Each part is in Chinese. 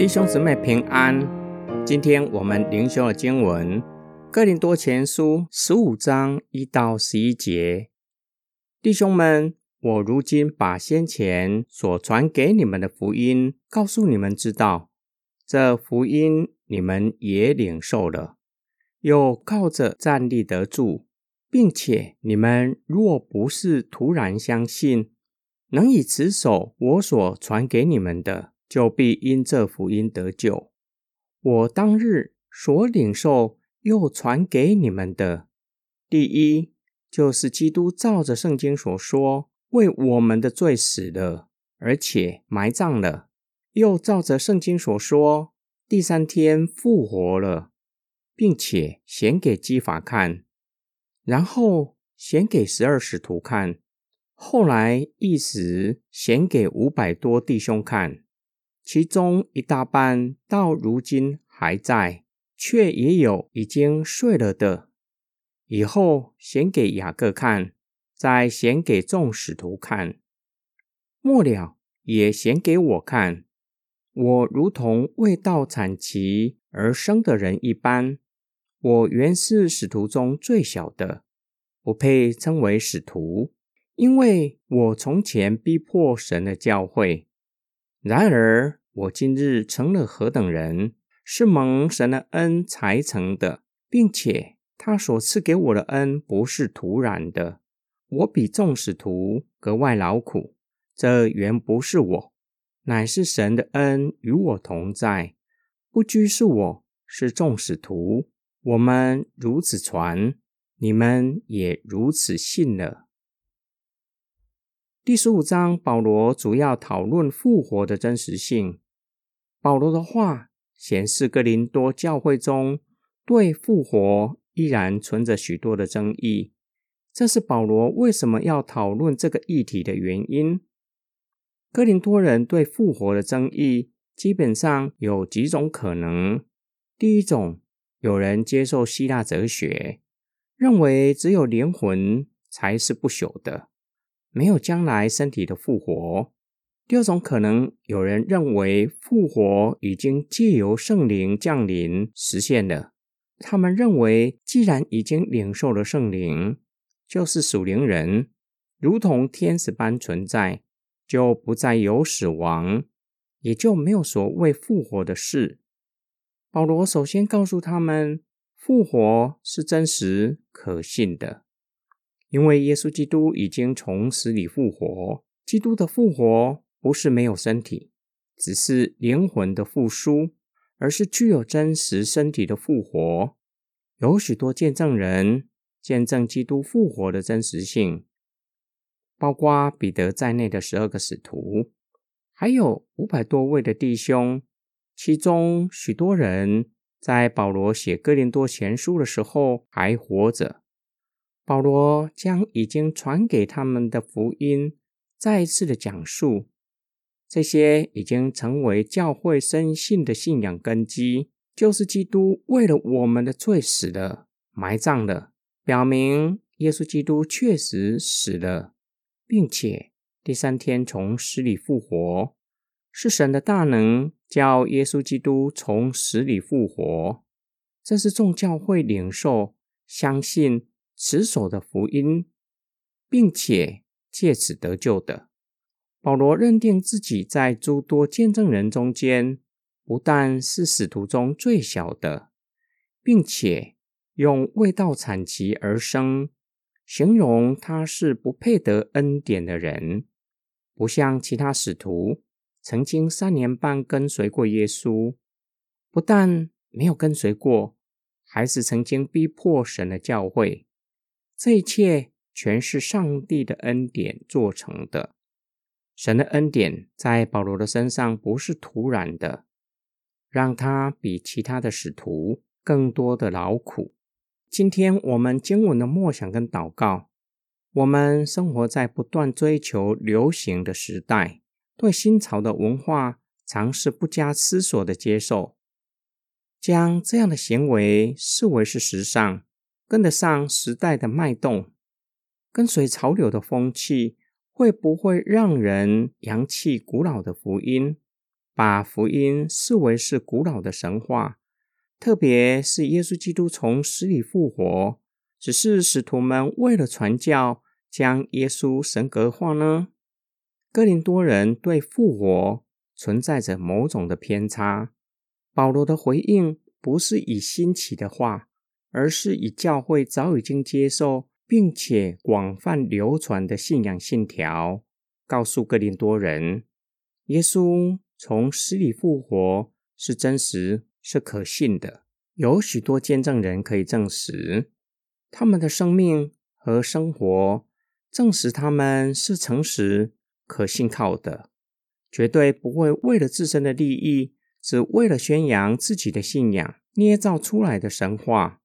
弟兄姊妹平安。今天我们灵修的经文《哥林多前书》十五章一到十一节。弟兄们，我如今把先前所传给你们的福音告诉你们知道，这福音你们也领受了，又靠着站立得住，并且你们若不是突然相信，能以持守我所传给你们的。就必因这福音得救。我当日所领受又传给你们的，第一就是基督照着圣经所说，为我们的罪死了，而且埋葬了；又照着圣经所说，第三天复活了，并且显给基法看，然后显给十二使徒看，后来一时显给五百多弟兄看。其中一大半到如今还在，却也有已经睡了的。以后显给雅各看，再显给众使徒看，末了也显给我看。我如同未到产期而生的人一般。我原是使徒中最小的，不配称为使徒，因为我从前逼迫神的教会。然而。我今日成了何等人，是蒙神的恩才成的，并且他所赐给我的恩不是徒然的。我比众使徒格外劳苦，这原不是我，乃是神的恩与我同在。不拘是我，是众使徒。我们如此传，你们也如此信了。第十五章，保罗主要讨论复活的真实性。保罗的话显示，哥林多教会中对复活依然存着许多的争议。这是保罗为什么要讨论这个议题的原因。哥林多人对复活的争议基本上有几种可能：第一种，有人接受希腊哲学，认为只有灵魂才是不朽的。没有将来身体的复活。第二种可能，有人认为复活已经借由圣灵降临实现了。他们认为，既然已经领受了圣灵，就是属灵人，如同天使般存在，就不再有死亡，也就没有所谓复活的事。保罗首先告诉他们，复活是真实可信的。因为耶稣基督已经从死里复活，基督的复活不是没有身体，只是灵魂的复苏，而是具有真实身体的复活。有许多见证人见证基督复活的真实性，包括彼得在内的十二个使徒，还有五百多位的弟兄，其中许多人在保罗写哥林多前书的时候还活着。保罗将已经传给他们的福音再一次的讲述，这些已经成为教会深信的信仰根基，就是基督为了我们的罪死了、埋葬了，表明耶稣基督确实死了，并且第三天从死里复活，是神的大能叫耶稣基督从死里复活，这是众教会领受、相信。持守的福音，并且借此得救的保罗认定自己在诸多见证人中间，不但是使徒中最小的，并且用未到产期而生，形容他是不配得恩典的人，不像其他使徒曾经三年半跟随过耶稣，不但没有跟随过，还是曾经逼迫神的教会。这一切全是上帝的恩典做成的。神的恩典在保罗的身上不是突然的，让他比其他的使徒更多的劳苦。今天我们经文的默想跟祷告，我们生活在不断追求流行的时代，对新潮的文化尝试不加思索的接受，将这样的行为视为是时尚。跟得上时代的脉动，跟随潮流的风气，会不会让人扬弃古老的福音，把福音视为是古老的神话，特别是耶稣基督从死里复活，只是使徒们为了传教，将耶稣神格化呢？哥林多人对复活存在着某种的偏差。保罗的回应不是以新奇的话，而是以教会早已经接受并且广泛流传的信仰信条，告诉哥林多人：耶稣从死里复活是真实、是可信的。有许多见证人可以证实，他们的生命和生活证实他们是诚实、可信靠的，绝对不会为了自身的利益。只为了宣扬自己的信仰，捏造出来的神话。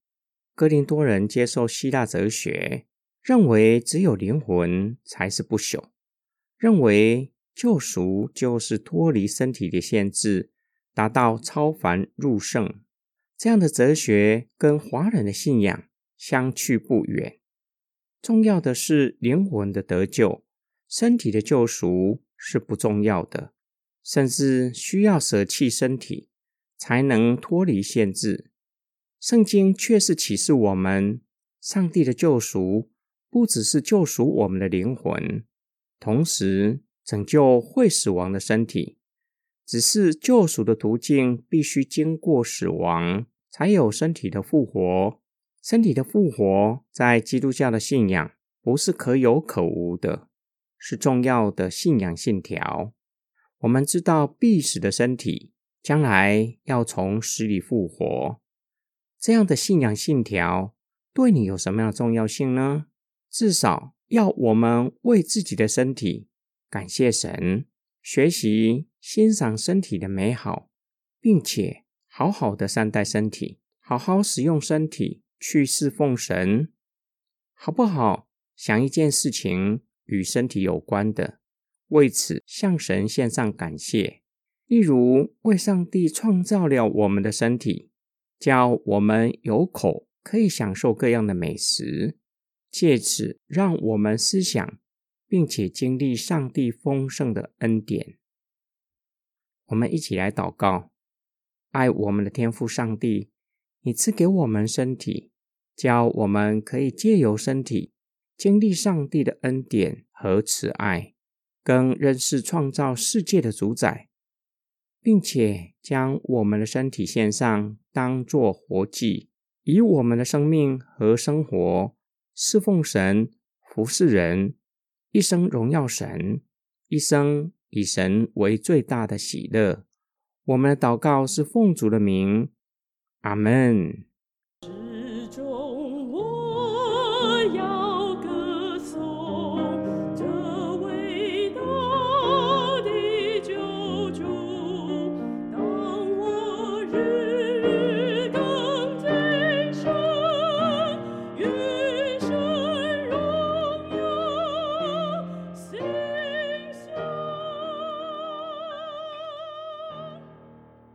哥林多人接受希腊哲学，认为只有灵魂才是不朽，认为救赎就是脱离身体的限制，达到超凡入圣。这样的哲学跟华人的信仰相去不远。重要的是灵魂的得救，身体的救赎是不重要的。甚至需要舍弃身体，才能脱离限制。圣经却是启示我们，上帝的救赎不只是救赎我们的灵魂，同时拯救会死亡的身体。只是救赎的途径必须经过死亡，才有身体的复活。身体的复活，在基督教的信仰不是可有可无的，是重要的信仰信条。我们知道必死的身体将来要从死里复活，这样的信仰信条对你有什么样的重要性呢？至少要我们为自己的身体感谢神，学习欣赏身体的美好，并且好好的善待身体，好好使用身体去侍奉神，好不好？想一件事情与身体有关的。为此向神献上感谢，例如为上帝创造了我们的身体，叫我们有口可以享受各样的美食，借此让我们思想并且经历上帝丰盛的恩典。我们一起来祷告：爱我们的天父上帝，你赐给我们身体，叫我们可以借由身体经历上帝的恩典和慈爱。更认识创造世界的主宰，并且将我们的身体献上，当作活祭，以我们的生命和生活侍奉神、服侍人，一生荣耀神，一生以神为最大的喜乐。我们的祷告是奉主的名，阿门。